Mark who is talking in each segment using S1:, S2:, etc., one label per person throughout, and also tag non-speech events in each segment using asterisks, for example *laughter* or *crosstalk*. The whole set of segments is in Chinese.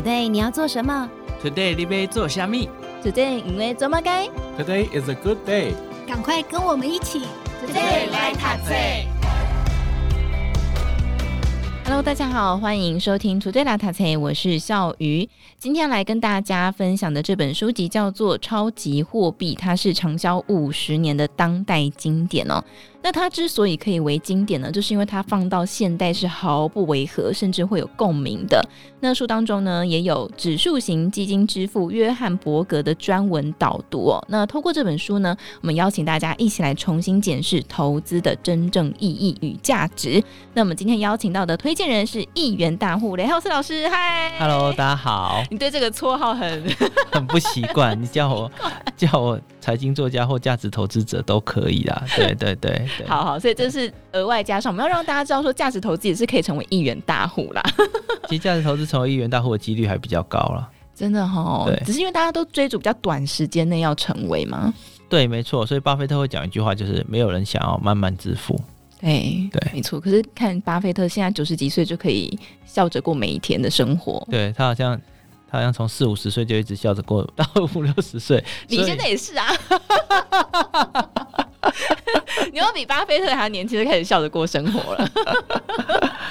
S1: Today 你要做什么
S2: ？Today 你要做虾米
S1: ？Today 因为做么该
S3: ？Today is a good day。
S4: 赶快跟我们一起
S5: ，Today 来读册。
S1: Hello，大家好，欢迎收听 Today 来读册，我是笑鱼。今天来跟大家分享的这本书籍叫做《超级货币》，它是畅销五十年的当代经典哦。那它之所以可以为经典呢，就是因为它放到现代是毫不违和，甚至会有共鸣的。那书当中呢，也有指数型基金之父约翰伯格的专文导读哦。那透过这本书呢，我们邀请大家一起来重新检视投资的真正意义与价值。那我们今天邀请到的推荐人是亿元大户雷浩斯老师，嗨
S2: ，Hello，大家好。
S1: 你对这个绰号很 *laughs*
S2: 很不习惯，你叫我 *laughs* 叫我财经作家或价值投资者都可以啦。对 *laughs* 对对。
S1: 好好，所以这是额外加上，我们要让大家知道说，价值投资也是可以成为一元大户啦。*laughs*
S2: 其实价值投资成为一元大户的几率还比较高了，
S1: 真的哈、哦。对，只是因为大家都追逐比较短时间内要成为嘛。
S2: 对，没错。所以巴菲特会讲一句话，就是没有人想要慢慢致富。
S1: 对对，没错。可是看巴菲特现在九十几岁就可以笑着过每一天的生活。
S2: 对，他好像他好像从四五十岁就一直笑着过到五六十岁。
S1: 你现在也是啊。*laughs* *laughs* 你要比巴菲特还年轻，就开始笑着过生活了。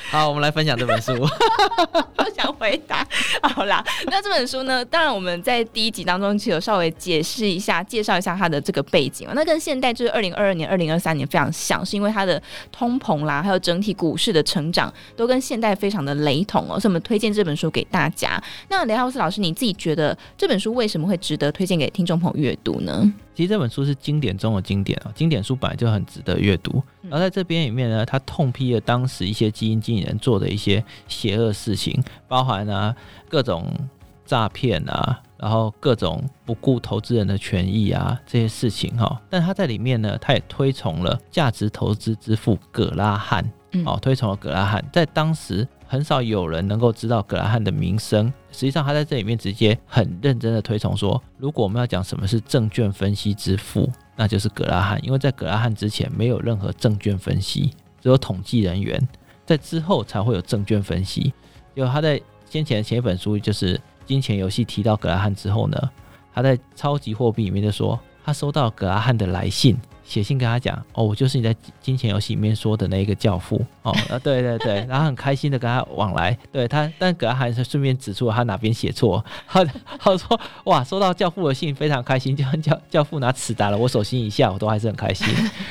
S2: 好，我们来分享这本书。*laughs*
S1: 我想回答。好啦，那这本书呢？当然我们在第一集当中其实有稍微解释一下、介绍一下它的这个背景。那跟现代就是二零二二年、二零二三年非常像，是因为它的通膨啦，还有整体股市的成长都跟现代非常的雷同哦。所以我们推荐这本书给大家。那雷浩斯老师，你自己觉得这本书为什么会值得推荐给听众朋友阅读呢？
S2: 其实这本书是经典中的经典啊，经典书本来就很值得阅读。然后在这边里面呢，他痛批了当时一些基金经理人做的一些邪恶事情，包含啊各种诈骗啊，然后各种不顾投资人的权益啊这些事情哈。但他在里面呢，他也推崇了价值投资之父葛拉汉，哦，推崇了葛拉汉，在当时。很少有人能够知道葛拉汉的名声。实际上，他在这里面直接很认真的推崇说，如果我们要讲什么是证券分析之父，那就是格拉汉。因为在格拉汉之前，没有任何证券分析，只有统计人员，在之后才会有证券分析。就他在先前写一本书就是《金钱游戏》提到格拉汉之后呢，他在《超级货币》里面就说，他收到格拉汉的来信。写信跟他讲哦，我就是你在金钱游戏里面说的那一个教父哦，啊，对对对，*laughs* 然后很开心的跟他往来，对他，但葛拉汉是顺便指出了他哪边写错，*laughs* 他他说哇，收到教父的信非常开心，就像 *laughs* 教教父拿尺打了我手心一下，我都还是很开心。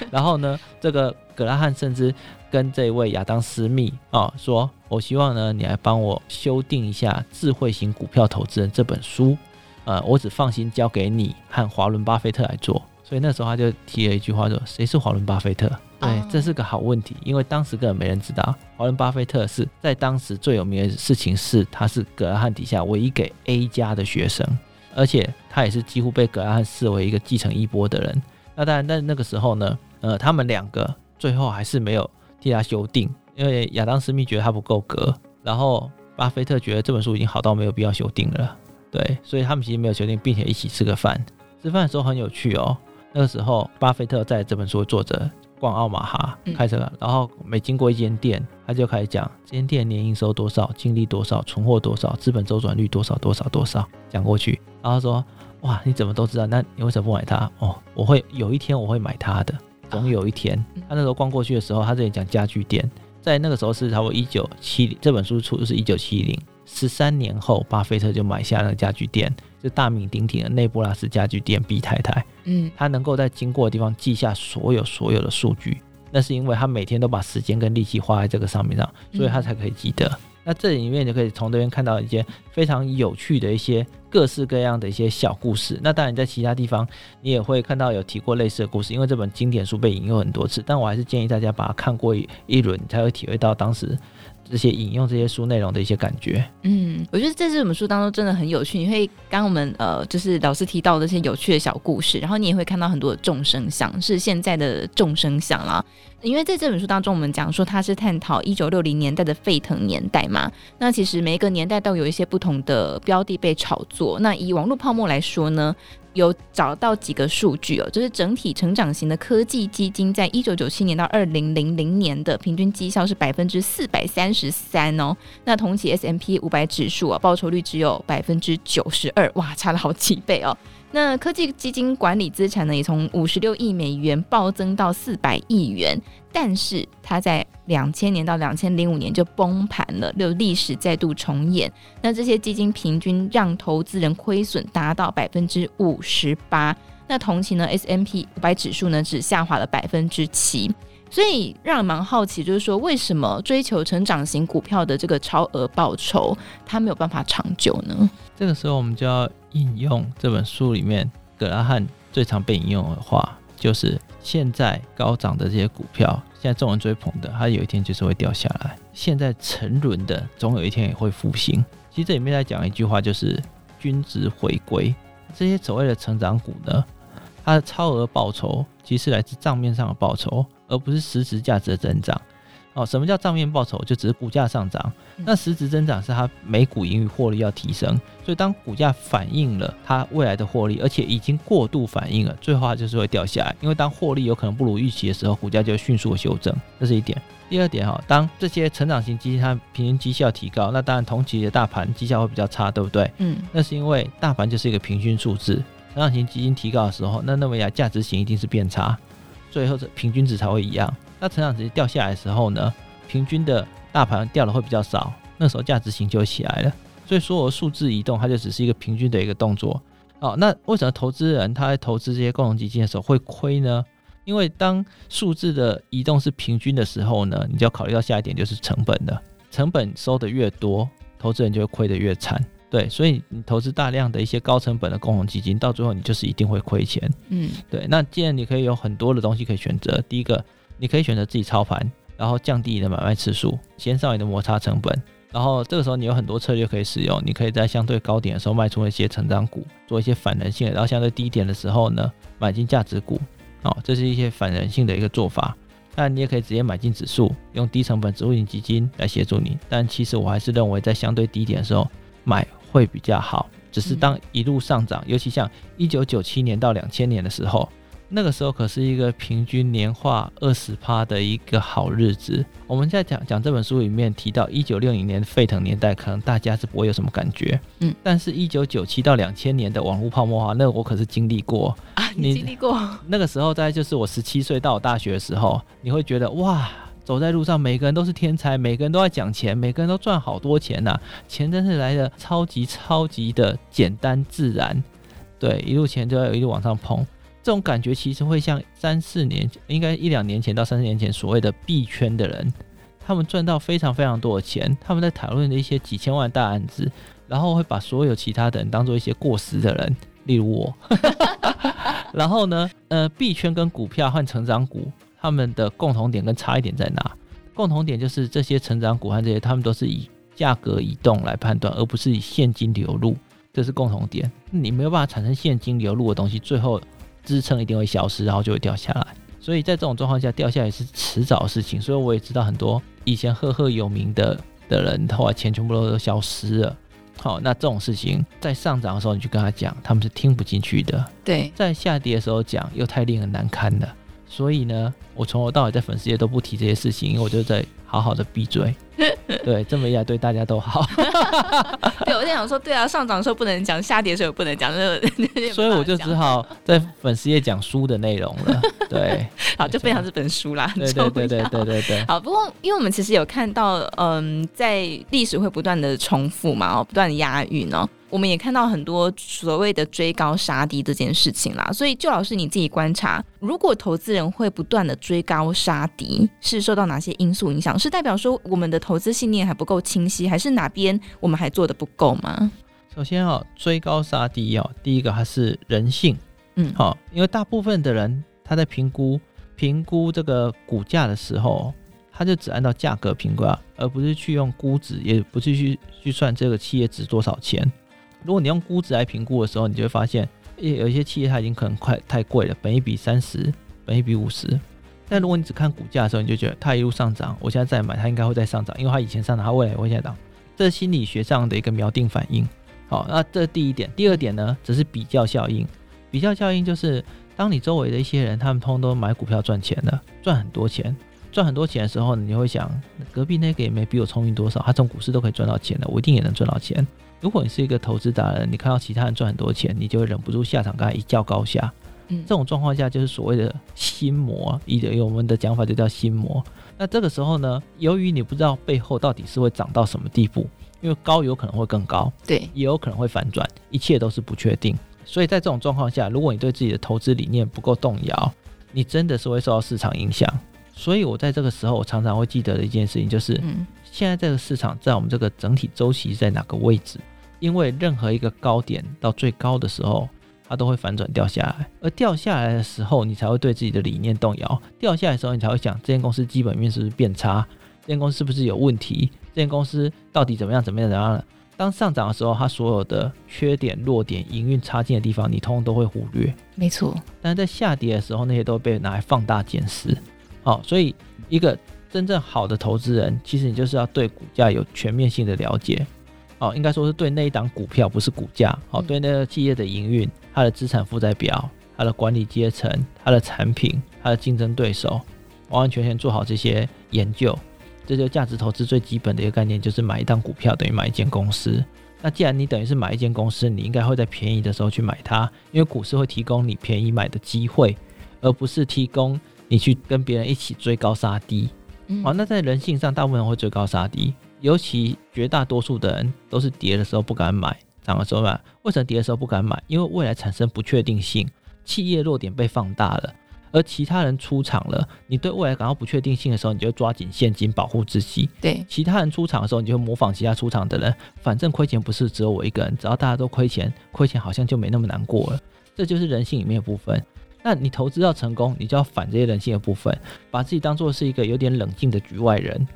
S2: 然后呢，这个葛拉汉甚至跟这位亚当斯密哦说，我希望呢你来帮我修订一下《智慧型股票投资人》这本书，呃，我只放心交给你和华伦巴菲特来做。所以那时候他就提了一句话说：“谁是华伦巴菲特？”对，这是个好问题，因为当时根本没人知道华伦巴菲特是在当时最有名的事情是他是葛拉汉底下唯一给 A 加的学生，而且他也是几乎被葛拉汉视为一个继承衣钵的人。那当然，在那个时候呢，呃，他们两个最后还是没有替他修订，因为亚当斯密觉得他不够格，然后巴菲特觉得这本书已经好到没有必要修订了。对，所以他们其实没有修订，并且一起吃个饭。吃饭的时候很有趣哦。那个时候，巴菲特在这本书坐着逛奥马哈，开车，然后每经过一间店，他就开始讲这间店年营收多少，净利多少，存货多少，资本周转率多少多少多少，讲过去，然后说，哇，你怎么都知道？那你为什么不买它？哦，我会有一天我会买它的，总有一天。他那时候逛过去的时候，他这里讲家具店，在那个时候是差不多一九七零，这本书出的是一九七零。十三年后，巴菲特就买下那个家具店，就大名鼎鼎的内布拉斯家具店 B 太太。嗯，他能够在经过的地方记下所有所有的数据，那是因为他每天都把时间跟力气花在这个上面上，所以他才可以记得。嗯、那这里面就可以从这边看到一些非常有趣的一些各式各样的一些小故事。那当然，在其他地方你也会看到有提过类似的故事，因为这本经典书被引用很多次。但我还是建议大家把它看过一一轮，你才会体会到当时。这些引用这些书内容的一些感觉，嗯，
S1: 我觉得在这本书当中真的很有趣。你会刚刚我们呃，就是老师提到的这些有趣的小故事，然后你也会看到很多的众生相，是现在的众生相啦。因为在这本书当中，我们讲说它是探讨一九六零年代的沸腾年代嘛。那其实每一个年代都有一些不同的标的被炒作。那以网络泡沫来说呢？有找到几个数据哦，就是整体成长型的科技基金，在一九九七年到二零零零年的平均绩效是百分之四百三十三哦。那同期 S M P 五百指数啊，报酬率只有百分之九十二，哇，差了好几倍哦。那科技基金管理资产呢，也从五十六亿美元暴增到四百亿元，但是它在两千年到两千零五年就崩盘了，就历史再度重演。那这些基金平均让投资人亏损达到百分之五十八，那同期呢 S M P 五百指数呢只下滑了百分之七。所以让人蛮好奇，就是说为什么追求成长型股票的这个超额报酬，它没有办法长久呢？
S2: 这个时候我们就要引用这本书里面葛拉汉最常被引用的话，就是现在高涨的这些股票，现在众人追捧的，它有一天就是会掉下来；现在沉沦的，总有一天也会复兴。其实这里面在讲一句话，就是均值回归。这些所谓的成长股呢，它的超额报酬其实来自账面上的报酬。而不是实质价值的增长，哦，什么叫账面报酬？就只是股价上涨。那实质增长是它每股盈余获利要提升。所以当股价反映了它未来的获利，而且已经过度反映了，最后它就是会掉下来。因为当获利有可能不如预期的时候，股价就会迅速的修正。这是一点。第二点哈，当这些成长型基金它平均绩效提高，那当然同期的大盘绩效会比较差，对不对？嗯。那是因为大盘就是一个平均数字，成长型基金提高的时候，那认为呀价值型一定是变差。最后这平均值才会一样。那成长值掉下来的时候呢，平均的大盘掉的会比较少，那时候价值型就起来了。所以所有的数字移动，它就只是一个平均的一个动作。哦，那为什么投资人他在投资这些共同基金的时候会亏呢？因为当数字的移动是平均的时候呢，你就要考虑到下一点就是成本了。成本收的越多，投资人就会亏得越惨。对，所以你投资大量的一些高成本的共同基金，到最后你就是一定会亏钱。嗯，对。那既然你可以有很多的东西可以选择，第一个，你可以选择自己操盘，然后降低你的买卖次数，减少你的摩擦成本。然后这个时候你有很多策略可以使用，你可以在相对高点的时候卖出一些成长股，做一些反人性的，然后相对低点的时候呢，买进价值股。哦，这是一些反人性的一个做法。但你也可以直接买进指数，用低成本指数型基金来协助你。但其实我还是认为在相对低点的时候买。会比较好，只是当一路上涨，尤其像一九九七年到两千年的时候，那个时候可是一个平均年化二十趴的一个好日子。我们在讲讲这本书里面提到一九六零年沸腾年代，可能大家是不会有什么感觉，嗯，但是，一九九七到两千年的网络泡沫化，那个我可是经历过
S1: 啊，你经历过？
S2: 那个时候大概就是我十七岁到我大学的时候，你会觉得哇。走在路上，每个人都是天才，每个人都在讲钱，每个人都赚好多钱呐、啊！钱真是来的超级超级的简单自然，对，一路钱就要一路往上捧。这种感觉其实会像三四年，应该一两年前到三四年前所谓的币圈的人，他们赚到非常非常多的钱，他们在讨论的一些几千万大案子，然后会把所有其他的人当做一些过时的人，例如我。*laughs* 然后呢，呃，币圈跟股票换成长股。他们的共同点跟差异点在哪？共同点就是这些成长股和这些，他们都是以价格移动来判断，而不是以现金流入，这是共同点。你没有办法产生现金流入的东西，最后支撑一定会消失，然后就会掉下来。所以在这种状况下，掉下来是迟早的事情。所以我也知道很多以前赫赫有名的的人，后来钱全部都消失了。好，那这种事情在上涨的时候，你去跟他讲，他们是听不进去的。
S1: 对，
S2: 在下跌的时候讲，又太令人难堪了。所以呢，我从头到尾在粉丝也都不提这些事情，因为我就在好好的闭嘴。*laughs* 对，这么一来对大家都好。*laughs*
S1: 对，我在想说，对啊，上涨的时候不能讲，下跌的时候不能讲，
S2: 所以我就只好在粉丝页讲书的内容了。对，*laughs*
S1: 好，就分享这本书啦。
S2: 对对对对对对对。
S1: 好，不过因为我们其实有看到，嗯，在历史会不断的重复嘛，哦，不断的押韵哦。我们也看到很多所谓的追高杀低这件事情啦，所以就老师你自己观察，如果投资人会不断的追高杀低，是受到哪些因素影响？是代表说我们的投资信念还不够清晰，还是哪边我们还做得不够吗？
S2: 首先哦，追高杀低哦，第一个还是人性，嗯，好，因为大部分的人他在评估评估这个股价的时候，他就只按照价格评估啊，而不是去用估值，也不是去去算这个企业值多少钱。如果你用估值来评估的时候，你就会发现，有一些企业它已经可能快太贵了，本一比三十，本一比五十。但如果你只看股价的时候，你就觉得它一路上涨，我现在再买，它应该会再上涨，因为它以前上涨，它未来也会再涨。这是心理学上的一个锚定反应。好，那这第一点。第二点呢，则是比较效应。比较效应就是，当你周围的一些人他们通通都买股票赚钱了，赚很多钱，赚很多钱的时候，你会想，隔壁那个也没比我聪明多少，他从股市都可以赚到钱了，我一定也能赚到钱。如果你是一个投资达人，你看到其他人赚很多钱，你就会忍不住下场跟他一较高下。嗯，这种状况下就是所谓的心魔，以以我们的讲法就叫心魔。那这个时候呢，由于你不知道背后到底是会涨到什么地步，因为高有可能会更高，
S1: 对，
S2: 也有可能会反转，一切都是不确定。所以在这种状况下，如果你对自己的投资理念不够动摇，你真的是会受到市场影响。所以我在这个时候，我常常会记得的一件事情就是，嗯，现在这个市场在我们这个整体周期在哪个位置？因为任何一个高点到最高的时候。它都会反转掉下来，而掉下来的时候，你才会对自己的理念动摇。掉下来的时候，你才会想，这间公司基本面是不是变差？这间公司是不是有问题？这间公司到底怎么样？怎么样？怎么样？当上涨的时候，它所有的缺点、弱点、营运差劲的地方，你通通都会忽略。
S1: 没错。但是在下跌的时候，那些都被拿来放大检视。好，所以一个真正好的投资人，其实你就是要对股价有全面性的了解。哦，应该说是对那一档股票，不是股价。哦，对那个企业的营运。它的资产负债表、它的管理阶层、它的产品、它的竞争对手，完完全全做好这些研究，这就价值投资最基本的一个概念，就是买一档股票等于买一间公司。那既然你等于是买一间公司，你应该会在便宜的时候去买它，因为股市会提供你便宜买的机会，而不是提供你去跟别人一起追高杀低。好，那在人性上，大部分人会追高杀低，尤其绝大多数的人都是跌的时候不敢买。涨的时候买，为什么跌的时候不敢买？因为未来产生不确定性，企业弱点被放大了，而其他人出场了，你对未来感到不确定性的时候，你就抓紧现金保护自己。对，
S2: 其他人出场的时候，你就模仿其他出场的人，反正亏钱不是只有我一个人，只要大家都亏钱，亏钱好像就没那么难过了。这就是人性里面的部分。那你投资要成功，你就要反这些人性的部分，把自己当做是一个有点冷静的局外人。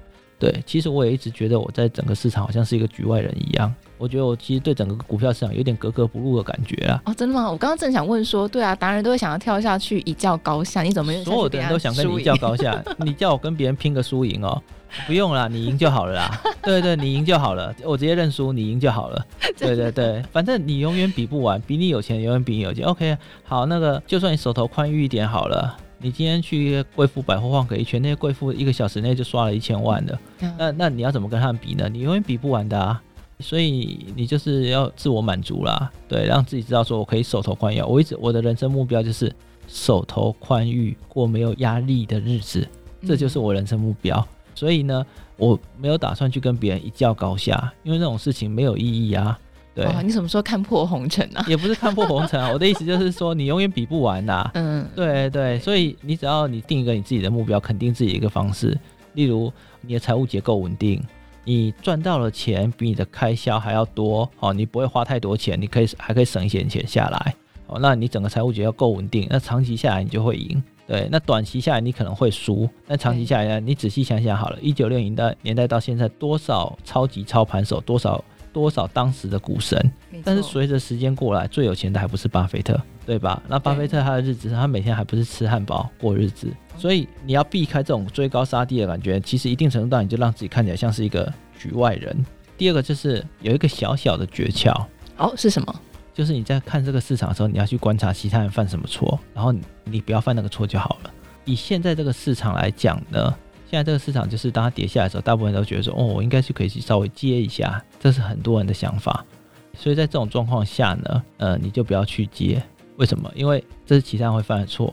S2: 对，其实我也一直觉得我在整个市场好像是一个局外人一样。我觉得我其实对整个股票市场有点格格不入的感觉啊。
S1: 哦，真的吗？我刚刚正想问说，对啊，达人都会想要跳下去一较高下，你怎么
S2: 所有的人都想跟你一较高下？*laughs* 你叫我跟别人拼个输赢哦，不用啦，你赢就好了啦。*laughs* 对对，你赢就好了，我直接认输，你赢就好了。*laughs* 对对对，反正你永远比不完，比你有钱永远比你有钱。OK，好，那个就算你手头宽裕一点好了。你今天去贵妇百货晃个一圈，那些贵妇一个小时内就刷了一千万的，嗯、那那你要怎么跟他们比呢？你永远比不完的啊！所以你就是要自我满足啦，对，让自己知道说我可以手头宽裕。我一直我的人生目标就是手头宽裕，过没有压力的日子，这就是我人生目标。嗯、所以呢，我没有打算去跟别人一较高下，因为那种事情没有意义啊。对、哦，
S1: 你什么时候看破红尘啊？*laughs*
S2: 也不是看破红尘啊，*laughs* 我的意思就是说，你永远比不完呐、啊。嗯，对对，所以你只要你定一个你自己的目标，肯定自己的一个方式，例如你的财务结构稳定，你赚到了钱比你的开销还要多，哦，你不会花太多钱，你可以还可以省一些钱下来，哦，那你整个财务结构够稳定，那长期下来你就会赢。对，那短期下来你可能会输，但长期下来呢，你仔细想想好了，一九六零的年代到现在，多少超级操盘手，多少。多少当时的股神，但是随着时间过来，最有钱的还不是巴菲特，对吧？那巴菲特他的日子，他每天还不是吃汉堡过日子，所以你要避开这种追高杀低的感觉，其实一定程度上你就让自己看起来像是一个局外人。第二个就是有一个小小的诀窍，
S1: 哦，是什么？
S2: 就是你在看这个市场的时候，你要去观察其他人犯什么错，然后你不要犯那个错就好了。以现在这个市场来讲呢？现在这个市场就是当它跌下来的时候，大部分人都觉得说，哦，我应该是可以去稍微接一下，这是很多人的想法。所以在这种状况下呢，呃，你就不要去接。为什么？因为这是其他人会犯的错。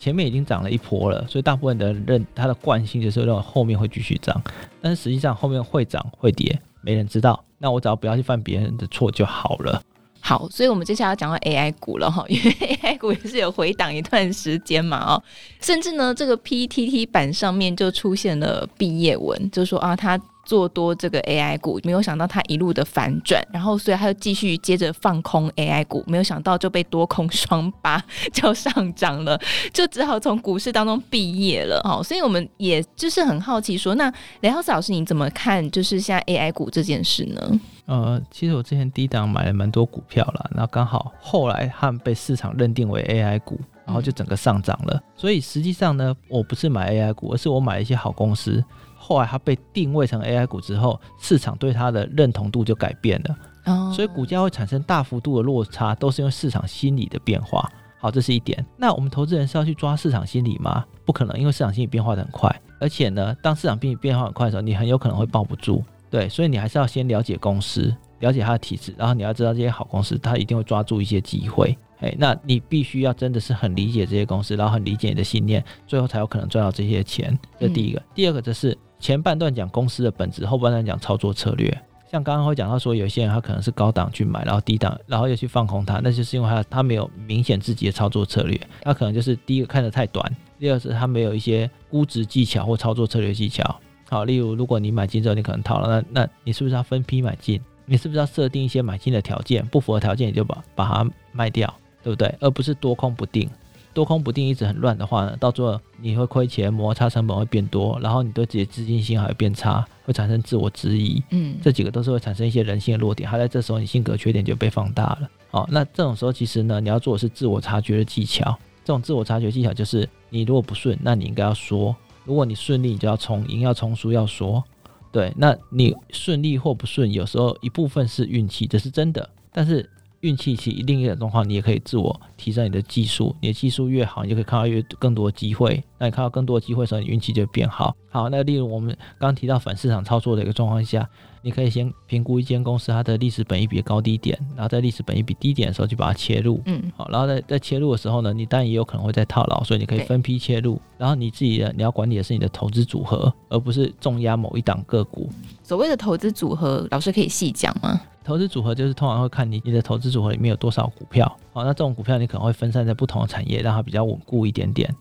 S2: 前面已经涨了一波了，所以大部分的人认他的惯性就是认为后面会继续涨，但是实际上后面会涨会跌，没人知道。那我只要不要去犯别人的错就好了。
S1: 好，所以我们接下来要讲到 AI 股了哈，因为 *laughs* AI 股也是有回档一段时间嘛哦，甚至呢，这个 PTT 版上面就出现了毕业文，就说啊，他。做多这个 AI 股，没有想到它一路的反转，然后所以他就继续接着放空 AI 股，没有想到就被多空双八就上涨了，就只好从股市当中毕业了哦。所以我们也就是很好奇说，那雷浩斯老师你怎么看？就是现在 AI 股这件事呢？
S2: 呃，其实我之前低档买了蛮多股票了，然后刚好后来他们被市场认定为 AI 股，然后就整个上涨了。所以实际上呢，我不是买 AI 股，而是我买了一些好公司。后来它被定位成 AI 股之后，市场对它的认同度就改变了。
S1: 哦，
S2: 所以股价会产生大幅度的落差，都是因为市场心理的变化。好，这是一点。那我们投资人是要去抓市场心理吗？不可能，因为市场心理变化的很快，而且呢，当市场心理变化很快的时候，你很有可能会抱不住。对，所以你还是要先了解公司，了解它的体质，然后你要知道这些好公司，它一定会抓住一些机会。哎，那你必须要真的是很理解这些公司，然后很理解你的信念，最后才有可能赚到这些钱。这第一个。嗯、第二个则是前半段讲公司的本质，后半段讲操作策略。像刚刚会讲到说，有些人他可能是高档去买，然后低档，然后又去放空它，那就是因为他他没有明显自己的操作策略，他可能就是第一个看得太短，第二是他没有一些估值技巧或操作策略技巧。好，例如如果你买进之后你可能套了，那那你是不是要分批买进？你是不是要设定一些买进的条件？不符合条件你就把把它卖掉，对不对？而不是多空不定。多空不定，一直很乱的话呢，到最后你会亏钱，摩擦成本会变多，然后你对自己的自信心还会变差，会产生自我质疑。嗯，这几个都是会产生一些人性的弱点，还在这时候你性格缺点就被放大了。好，那这种时候其实呢，你要做的是自我察觉的技巧。这种自我察觉技巧就是，你如果不顺，那你应该要说；如果你顺利，你就要冲赢，要冲输，要说。对，那你顺利或不顺，有时候一部分是运气，这是真的，但是。运气其另一种状况，你也可以自我提升你的技术。你的技术越好，你就可以看到越更多机会。那你看到更多机会的时候，你运气就变好。好，那例如我们刚提到反市场操作的一个状况下，你可以先评估一间公司它的历史本益比的高低点，然后在历史本益比低点的时候就把它切入。嗯，好，然后在在切入的时候呢，你当然也有可能会在套牢，所以你可以分批切入。然后你自己的你要管理的是你的投资组合，而不是重压某一档个股。
S1: 所谓的投资组合，老师可以细讲吗？
S2: 投资组合就是通常会看你你的投资组合里面有多少股票，好，那这种股票你可能会分散在不同的产业，让它比较稳固一点点，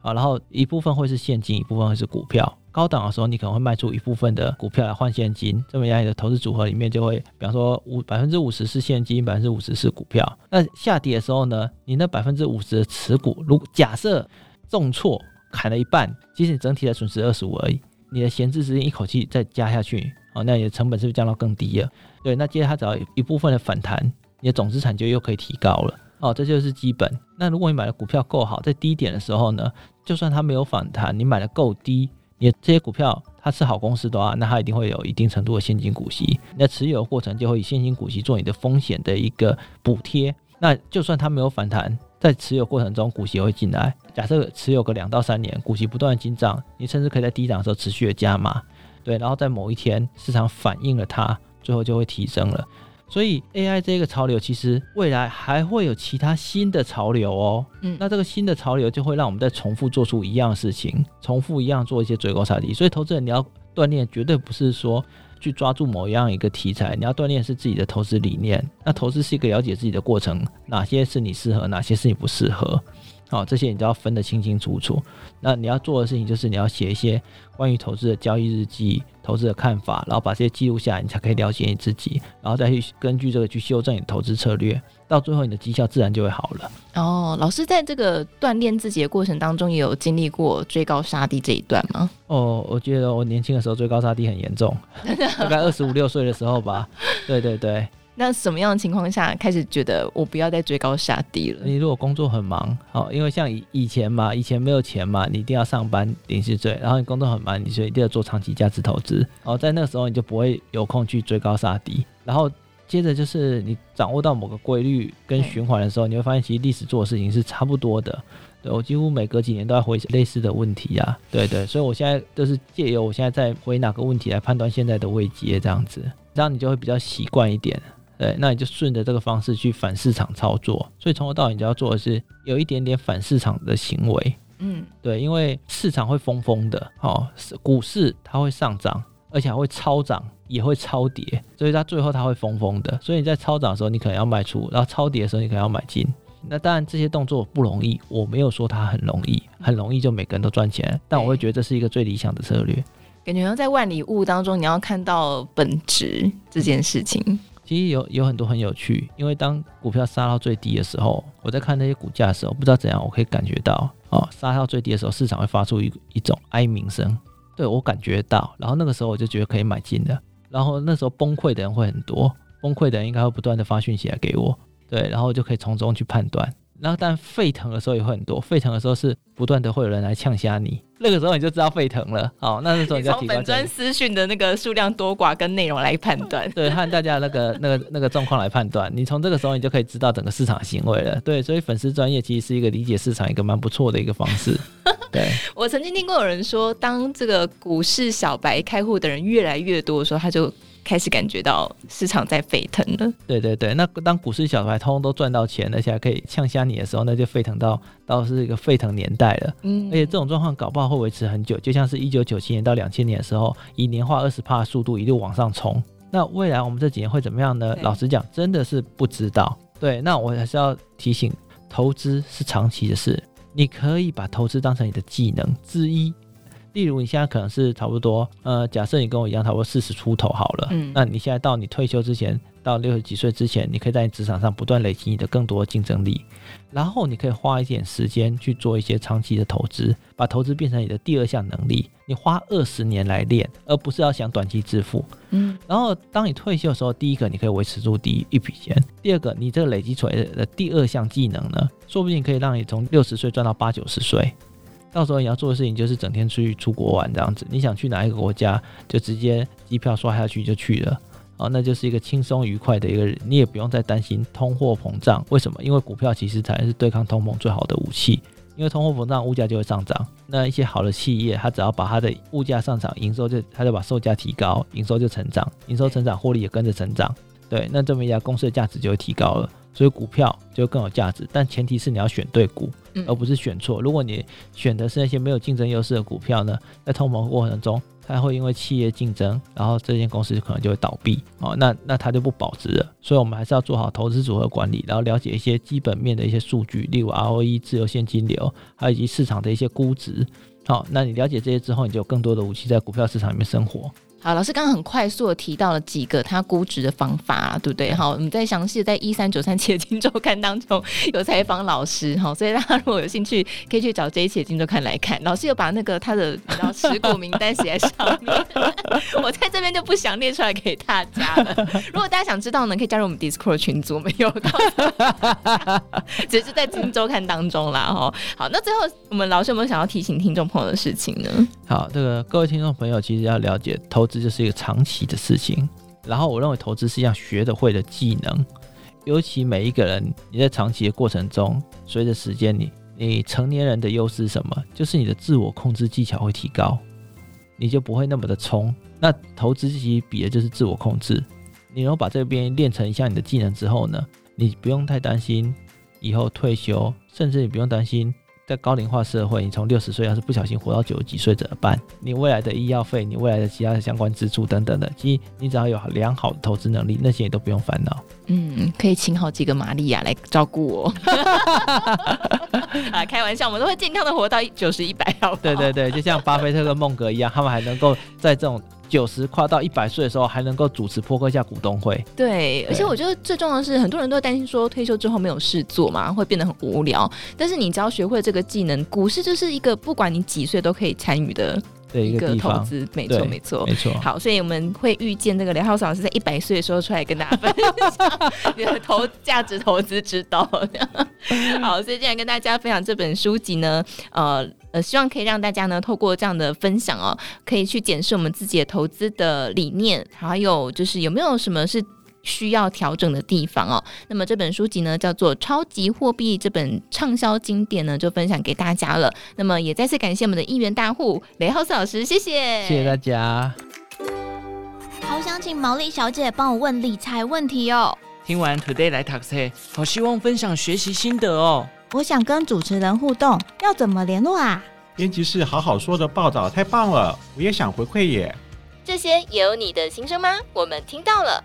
S2: 好，然后一部分会是现金，一部分会是股票。高档的时候，你可能会卖出一部分的股票来换现金，这么样你的投资组合里面就会，比方说五百分之五十是现金，百分之五十是股票。那下跌的时候呢，你那百分之五十的持股，如果假设重挫砍了一半，其实你整体的损失二十五而已，你的闲置资金一口气再加下去，哦，那你的成本是不是降到更低了？对，那接着它只要一部分的反弹，你的总资产就又可以提高了哦，这就是基本。那如果你买的股票够好，在低点的时候呢，就算它没有反弹，你买的够低，你这些股票它是好公司的话，那它一定会有一定程度的现金股息。那持有的过程就会以现金股息做你的风险的一个补贴。那就算它没有反弹，在持有过程中股息会进来。假设持有个两到三年，股息不断的进账，你甚至可以在低档的时候持续的加码。对，然后在某一天市场反映了它。最后就会提升了，所以 AI 这个潮流其实未来还会有其他新的潮流哦。嗯，那这个新的潮流就会让我们再重复做出一样事情，重复一样做一些追高杀低。所以投资人你要锻炼，绝对不是说去抓住某样一个题材，你要锻炼是自己的投资理念。那投资是一个了解自己的过程，哪些是你适合，哪些是你不适合。好，这些你都要分得清清楚楚。那你要做的事情就是你要写一些关于投资的交易日记、投资的看法，然后把这些记录下来，你才可以了解你自己，然后再去根据这个去修正你的投资策略。到最后，你的绩效自然就会好了。
S1: 哦，老师在这个锻炼自己的过程当中，也有经历过追高杀低这一段吗？
S2: 哦，我觉得我年轻的时候追高杀低很严重，*laughs* 大概二十五六岁的时候吧。对对对。
S1: 那什么样的情况下开始觉得我不要再追高杀低了？
S2: 你如果工作很忙，好，因为像以以前嘛，以前没有钱嘛，你一定要上班领薪水，然后你工作很忙，你就一定要做长期价值投资。哦，在那个时候你就不会有空去追高杀低。然后接着就是你掌握到某个规律跟循环的时候，你会发现其实历史做的事情是差不多的。对，我几乎每隔几年都要回类似的问题呀。对对，所以我现在就是借由我现在在回哪个问题来判断现在的位阶这样子，这样你就会比较习惯一点。对，那你就顺着这个方式去反市场操作，所以从头到尾你就要做的是有一点点反市场的行为。嗯，对，因为市场会疯疯的，哦，股市它会上涨，而且还会超涨，也会超跌，所以它最后它会疯疯的。所以你在超涨的时候，你可能要卖出；然后超跌的时候，你可能要买进。那当然这些动作不容易，我没有说它很容易，很容易就每个人都赚钱，但我会觉得这是一个最理想的策略。
S1: 感觉要在万里雾当中，你要看到本质这件事情。
S2: 其实有有很多很有趣，因为当股票杀到最低的时候，我在看那些股价的时候，不知道怎样，我可以感觉到哦，杀到最低的时候，市场会发出一一种哀鸣声，对，我感觉到，然后那个时候我就觉得可以买进的，然后那时候崩溃的人会很多，崩溃的人应该会不断的发讯息来给我，对，然后就可以从中去判断，然后但沸腾的时候也会很多，沸腾的时候是不断的会有人来呛瞎你，那个时候你就知道沸腾了。好，那那时候你就从
S1: 本专私讯的那个数量多寡跟内容来判断，
S2: 对，看大家那个 *laughs* 那个那个状况来判断。你从这个时候你就可以知道整个市场行为了。对，所以粉丝专业其实是一个理解市场一个蛮不错的一个方式。*laughs* 对，
S1: 我曾经听过有人说，当这个股市小白开户的人越来越多的时候，他就。开始感觉到市场在沸腾了。
S2: 对对对，那当股市小白通通都赚到钱，而且还可以呛瞎你的时候，那就沸腾到到是一个沸腾年代了。嗯，而且这种状况搞不好会维持很久，就像是一九九七年到两千年的时候，以年化二十帕的速度一路往上冲。那未来我们这几年会怎么样呢？老实讲，真的是不知道。对，那我还是要提醒，投资是长期的事，你可以把投资当成你的技能之一。例如你现在可能是差不多，呃，假设你跟我一样，差不多四十出头好了，嗯，那你现在到你退休之前，到六十几岁之前，你可以在你职场上不断累积你的更多竞争力，然后你可以花一点时间去做一些长期的投资，把投资变成你的第二项能力，你花二十年来练，而不是要想短期致富，嗯，然后当你退休的时候，第一个你可以维持住第一一笔钱，第二个你这个累积出来的第二项技能呢，说不定可以让你从六十岁赚到八九十岁。到时候你要做的事情就是整天出去出国玩这样子，你想去哪一个国家就直接机票刷下去就去了，哦，那就是一个轻松愉快的一个人，你也不用再担心通货膨胀。为什么？因为股票其实才是对抗通膨最好的武器，因为通货膨胀物价就会上涨。那一些好的企业，它只要把它的物价上涨，营收就它就把售价提高，营收就成长，营收成长，获利也跟着成长。对，那这么一家公司的价值就会提高了。所以股票就更有价值，但前提是你要选对股，而不是选错。如果你选的是那些没有竞争优势的股票呢，在通膨过程中，它会因为企业竞争，然后这间公司可能就会倒闭哦，那那它就不保值了。所以我们还是要做好投资组合管理，然后了解一些基本面的一些数据，例如 ROE、自由现金流，还有以及市场的一些估值。好，那你了解这些之后，你就有更多的武器在股票市场里面生活。
S1: 好，老师刚刚很快速的提到了几个他估值的方法，对不对？好，我们在详细在一三九三期的《金周刊》当中 *laughs* 有采访老师，好，所以大家如果有兴趣，可以去找这一期的《今周刊》来看。老师有把那个他的然后持股名单写在上面，*laughs* 我在这边就不想列出来给大家了。如果大家想知道呢，可以加入我们 Discord 群组，没有告诉，*laughs* 只是在《金周刊》当中啦。哈，好，那最后我们老师有没有想要提醒听众朋友的事情呢？
S2: 好，这个各位听众朋友其实要了解投。这就是一个长期的事情，然后我认为投资是一项学得会的技能，尤其每一个人你在长期的过程中，随着时间你，你成年人的优势是什么？就是你的自我控制技巧会提高，你就不会那么的冲。那投资其实比的就是自我控制，你能把这边练成一项你的技能之后呢，你不用太担心以后退休，甚至你不用担心。在高龄化社会，你从六十岁要是不小心活到九十几岁怎么办？你未来的医药费，你未来的其他的相关支出等等的，其实你只要有良好的投资能力，那些也都不用烦恼。
S1: 嗯，可以请好几个玛利亚来照顾我。*laughs* 啊，开玩笑，我们都会健康的活到九十一百。
S2: 对对对，就像巴菲特跟孟格一样，他们还能够在这种。九十跨到一百岁的时候，还能够主持波克夏股东会。
S1: 对，而且我觉得最重要的是，很多人都担心说退休之后没有事做嘛，会变得很无聊。但是你只要学会这个技能，股市就是一个不管你几岁都可以参与的。一个投资，没错没错没错。好，所以我们会遇见这个梁浩老师在一百岁的时候出来跟大家分享 *laughs* 你的投价值投资之道。*laughs* 好，所以今天跟大家分享这本书籍呢，呃呃，希望可以让大家呢透过这样的分享哦，可以去检视我们自己的投资的理念，还有就是有没有什么是。需要调整的地方哦。那么这本书籍呢，叫做《超级货币》，这本畅销经典呢，就分享给大家了。那么也再次感谢我们的一元大户雷浩斯老师，谢谢，
S2: 谢谢大家。
S4: 好想请毛利小姐帮我问理财问题哦。
S6: 听完 Today 来读册，好希望分享学习心得哦。
S4: 我想跟主持人互动，要怎么联络啊？
S3: 编辑室好好说的报道太棒了，我也想回馈耶。
S1: 这些也有你的心声吗？我们听到了。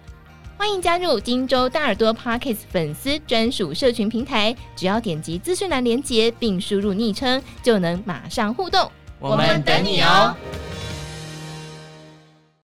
S1: 欢迎加入荆州大耳朵 Parkes 粉丝专属社群平台，只要点击资讯栏连接并输入昵称，就能马上互动。
S5: 我们等你哦。